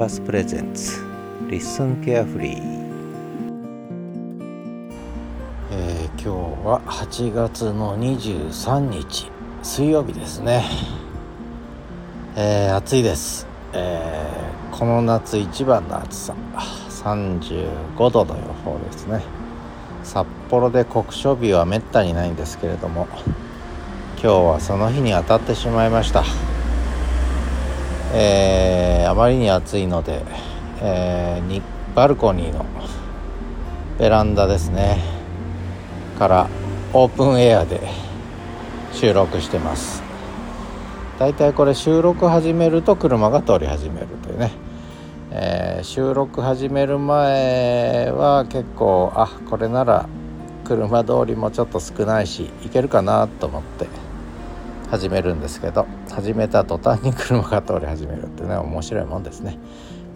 パスプレゼンツリッスンケアフリー、えー、今日は8月の23日水曜日ですね。えー、暑いです、えー、この夏一番の暑さ。35度の予報ですね。札幌で酷暑日はめったにないんですけれども今日はその日に当たってしまいました。えー、あまりに暑いので、えー、にバルコニーのベランダですねからオープンエアで収録してます。だいたいこれ収録始めると車が通り始めるというね、えー、収録始める前は結構あこれなら車通りもちょっと少ないし行けるかなと思って始めるんですけど。始めた途端に車が通り始めるってね面白いもんですね。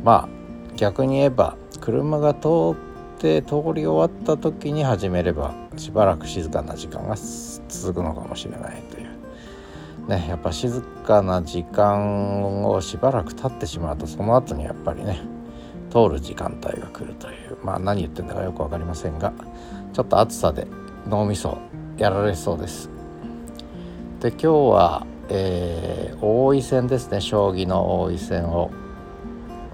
まあ逆に言えば車が通って通り終わった時に始めればしばらく静かな時間が続くのかもしれないという。ねやっぱ静かな時間をしばらく経ってしまうとその後にやっぱりね通る時間帯が来るという。まあ何言ってんだかよく分かりませんがちょっと暑さで脳みそやられそうです。で今日は、えー、王位戦ですね将棋の王位戦を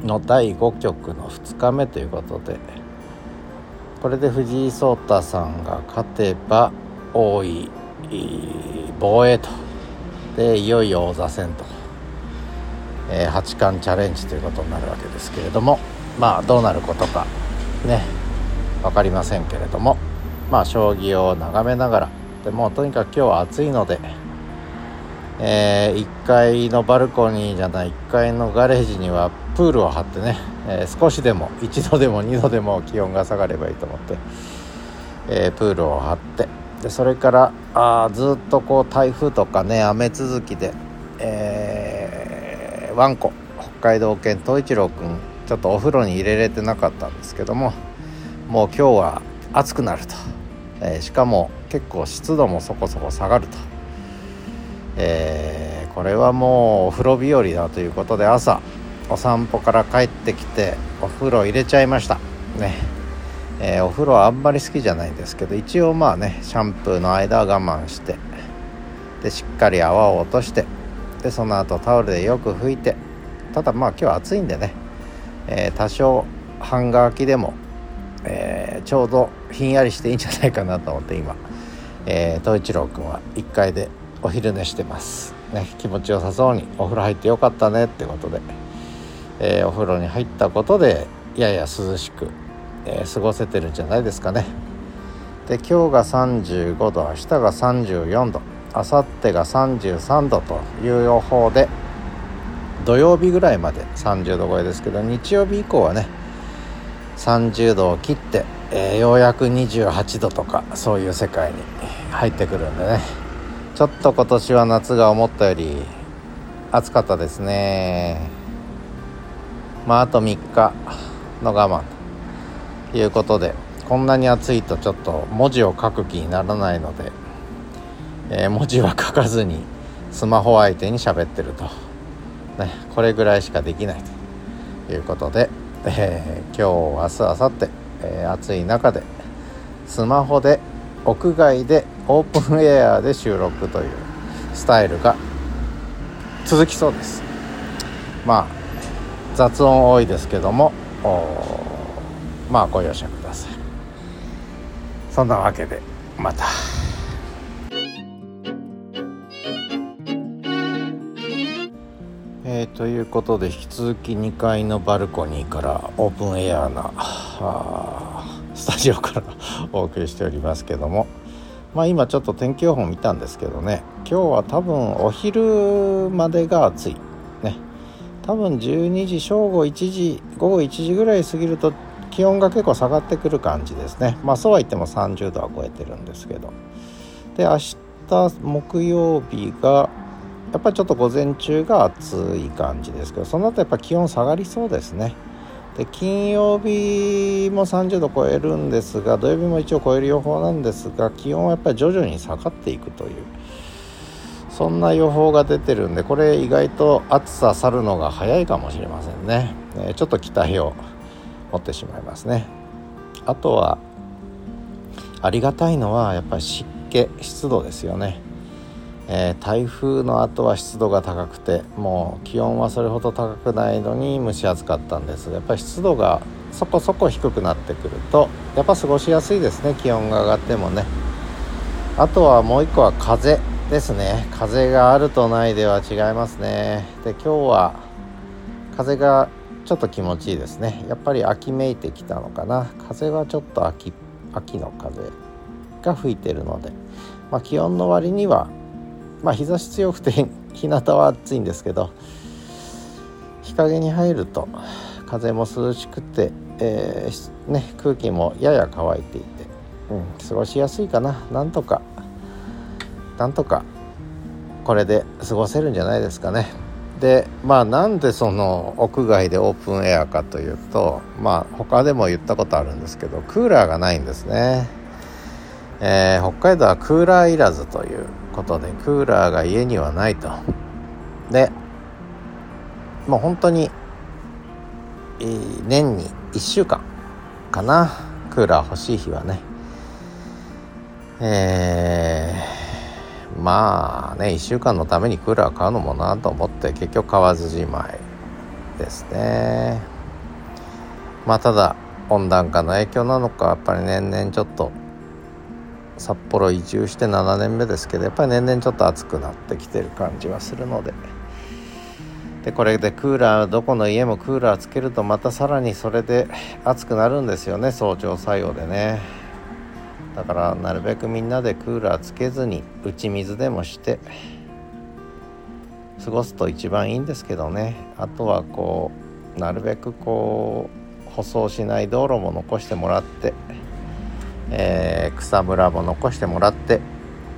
の第5局の2日目ということでこれで藤井聡太さんが勝てば王位防衛と。でいよいよ王座戦と、えー、八冠チャレンジということになるわけですけれどもまあどうなることかね分かりませんけれどもまあ将棋を眺めながら。でもとにかく今日は暑いのでえー、1階のバルコニーじゃない1階のガレージにはプールを張ってね、えー、少しでも1度でも2度でも気温が下がればいいと思って、えー、プールを張ってでそれからあずっとこう台風とかね雨続きで、えー、ワンコ北海道犬東一郎くんちょっとお風呂に入れれてなかったんですけどももう今日は暑くなると、え、しかも結構湿度もそこそこ下がると。えー、これはもうお風呂日和だということで朝お散歩から帰ってきてお風呂入れちゃいました。ね。えー、お風呂はあんまり好きじゃないんですけど一応まあねシャンプーの間は我慢してでしっかり泡を落としてでその後タオルでよく拭いてただまあ今日は暑いんでね、えー、多少半乾きでも、え、ちょうどひんやりしていいんじゃないかなと思って今、えー、東一郎くんは1階でお昼寝してます。ね気持ちよさそうにお風呂入ってよかったねってことで、えー、お風呂に入ったことでやや涼しく、えー、過ごせてるんじゃないですかね。で今日が35度明日が34度明後日が33度という予報で土曜日ぐらいまで30度超えですけど日曜日以降はね30度を切って、えー、ようやく28度とかそういう世界に入ってくるんでね。ちょっと今年は夏が思ったより暑かったですね。まああと3日の我慢ということでこんなに暑いとちょっと文字を書く気にならないので、えー、文字は書かずにスマホ相手に喋ってると、ね、これぐらいしかできないということで、えー、今日明日明後日、えー、暑い中でスマホで屋外でオープンエアで収録というスタイルが続きそうですまあ雑音多いですけどもまあご容赦くださいそんなわけでまた。えー、ということで引き続き2階のバルコニーからオープンエアなスタジオからお送りしておりますけども。まあ今ちょっと天気予報見たんですけどね。今日は多分お昼までが暑い。ね。多分12時正午1時午後1時ぐらい過ぎると気温が結構下がってくる感じですね。まあそうは言っても30度は超えてるんですけど。で明日木曜日がやっぱりちょっと午前中が暑い感じですけどその後やっぱ気温下がりそうですね。で金曜日も30度超えるんですが土曜日も一応超える予報なんですが気温はやっぱり徐々に下がっていくというそんな予報が出てるんでこれ意外と暑さ去るのが早いかもしれませんね、えちょっと期待を持ってしまいますね。あとはありがたいのはやっぱり湿気湿度ですよね。えー、台風の後は湿度が高くてもう気温はそれほど高くないのに蒸し暑かったんです。やっぱり湿度がそこそこ低くなってくるとやっぱ過ごしやすいですね気温が上がってもね。あとはもう一個は風ですね。風があるとないでは違いますね。で今日は風がちょっと気持ちいいですね。やっぱり秋めいてきたのかな。風はちょっと秋秋の風が吹いてるので、まあ、気温の割にはまあ日差し強くて 日向は暑いんですけど日陰に入ると風も涼しくて、えー、ね、空気もやや乾いていて、うん、過ごしやすいかななんとかなんとかこれで過ごせるんじゃないですかね。でまあなんでその屋外でオープンエアかというとまあ他でも言ったことあるんですけどクーラーがないんですね。えー、北海道はクーラーいらずということでクーラーが家にはないと。でもう本当に、えー、年に1週間かな。クーラー欲しい日はね。えー、まあね1週間のためにクーラー買うのもなと思って結局買わずじまいですね。まあただ温暖化の影響なのかやっぱり年々ちょっと札幌移住して7年目ですけどやっぱり年々ちょっと暑くなってきてる感じはするので。でこれでクーラーどこの家もクーラーつけるとまたさらにそれで暑くなるんですよね早朝作用でね。だからなるべくみんなでクーラーつけずに打ち水でもして過ごすと一番いいんですけどね。あとはこうなるべくこう舗装しない道路も残してもらってえー、草むらも残してもらって、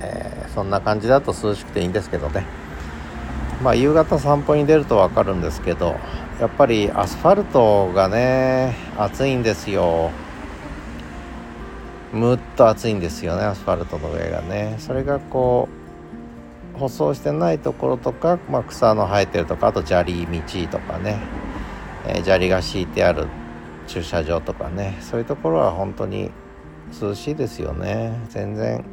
えー、そんな感じだと涼しくていいんですけどね。まあ夕方散歩に出ると分かるんですけどやっぱりアスファルトがね暑いんですよ。むっと暑いんですよねアスファルトの上がね。それがこう舗装してないところとか、まあ、草の生えてるとかあと砂利道とかね、えー、砂利が敷いてある駐車場とかね。そういうところは本当に涼しいですよね。全然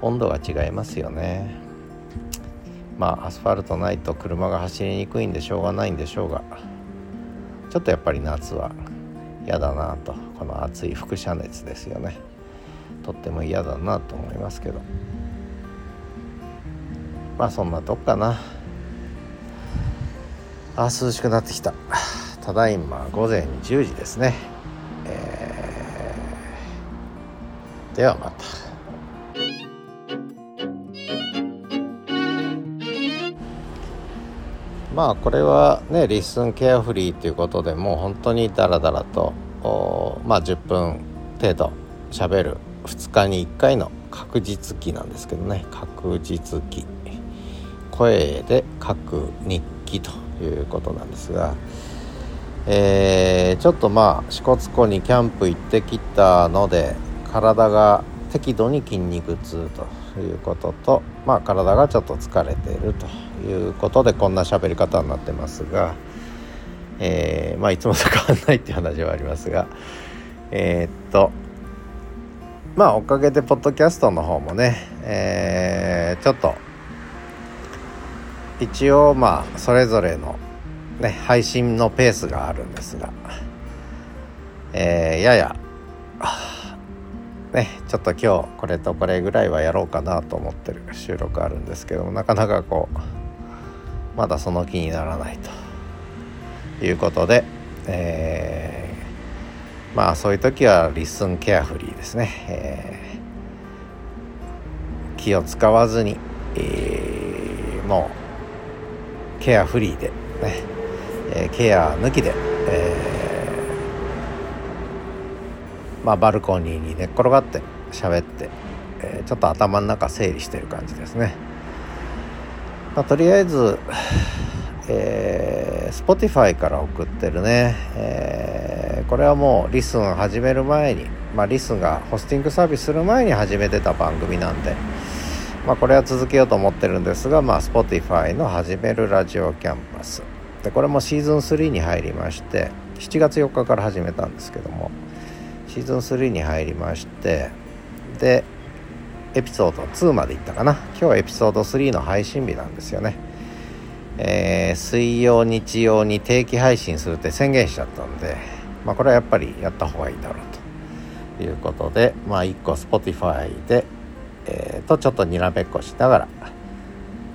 温度が違いますよね。まあアスファルトないと車が走りにくいんでしょうがないんでしょうが。ちょっとやっぱり夏は嫌だなと。この暑い輻射熱ですよね。とっても嫌だなと思いますけど。まあそんなとこかな。あ涼しくなってきた。ただいま午前10時ですね。ではまた。まあこれはねリッスンケアフリーということでもう本当にダラダラとまあ10分程度しゃべる2日に1回の確実期なんですけどね。確実期。声で書く日記ということなんですが、えー、ちょっとまあ支笏湖にキャンプ行ってきたので体が適度に筋肉痛ということと、まあ、体がちょっと疲れているということでこんな喋り方になってますが、えー、まあ、いつもと変わんないっていう話はありますがえー、っとまあおかげでポッドキャストの方もね、えー、ちょっと一応まあそれぞれのね配信のペースがあるんですが、えー、ややねちょっと今日これとこれぐらいはやろうかなと思ってる収録あるんですけどもなかなかこうまだその気にならないということで、えー、まあそういう時はリッスンケアフリーですね、えー、気を使わずに、えー、もうケアフリーでね、えケア抜きで、えーまあ、バルコニーに寝っ転がって喋って、えー、ちょっと頭の中整理してる感じですね、まあ、とりあえず、えー、Spotify から送ってるね、えー、これはもうリスン始める前に、まあ、リスンがホスティングサービスする前に始めてた番組なんで、まあ、これは続けようと思ってるんですが、まあ、Spotify の始めるラジオキャンパス。でこれもシーズン3に入りまして7月4日から始めたんですけどもシーズン3に入りましてでエピソード2までいったかな。今日はエピソード3の配信日なんですよね。えー、水曜日曜に定期配信するって宣言しちゃったんでまあこれはやっぱりやった方がいいだろうと。いうことでまあ1個 Spotify で、えー、とちょっとにらめっこしながら、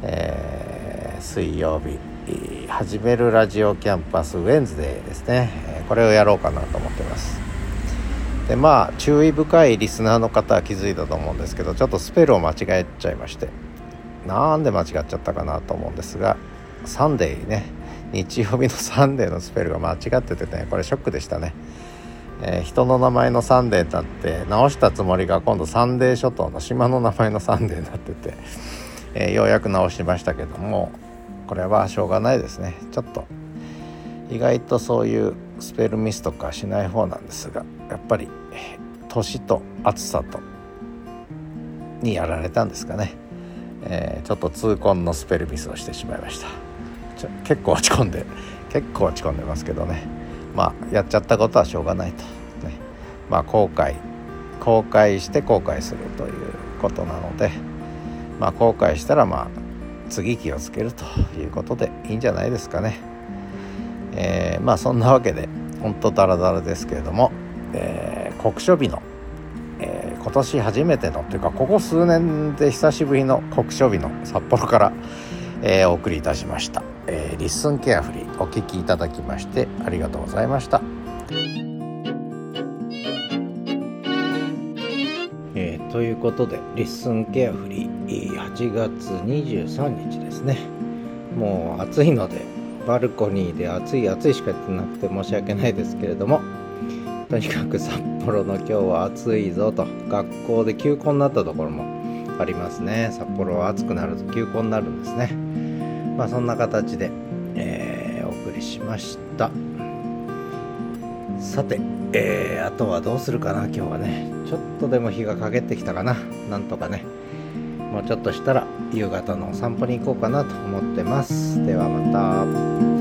えー、水曜日始めるラジオキャンパスウェンズデーですね。これをやろうかなと思ってます。でまあ注意深いリスナーの方は気づいたと思うんですけどちょっとスペルを間違えちゃいましてなんで間違っちゃったかなと思うんですがサンデーね。日曜日のサンデーのスペルが間違っててねこれショックでしたね、えー、人の名前のサンデーだって直したつもりが今度サンデー諸島の島の名前のサンデーになってて、えー、ようやく直しましたけどもこれはしょうがないですね。ちょっと意外とそういうスペルミスとかしない方なんですがやっぱり年と暑さとにやられたんですかね、えー、ちょっと痛恨のスペルミスをしてしまいました。結構落ち込んで結構落ち込んでますけどね。まあやっちゃったことはしょうがないと。ね。まあ後悔後悔して後悔するということなのでまあ後悔したらまあ次気をつけるということでいいんじゃないですかね。えー、まあそんなわけで本当ダラダラですけれども、えー、国書日の、えー、今年初めてのというかここ数年で久しぶりの国書日の札幌から、えー、お送りいたしました、えー、 LISTEN carefree お聴きいただきましてありがとうございました。えー、ということで「LISTEN carefree」8月23日ですねもう暑いのでバルコニーで暑い暑いしかやってなくて申し訳ないですけれどもとにかく札幌の今日は暑いぞと。学校で休校になったところもありますね。札幌は暑くなると休校になるんですね。まあそんな形で、えー、お送りしました。さて、えー、あとはどうするかな今日はね。ちょっとでも日が陰ってきたかな。なんとかね。もうちょっとしたら夕方のお散歩に行こうかなと思ってます。ではまた。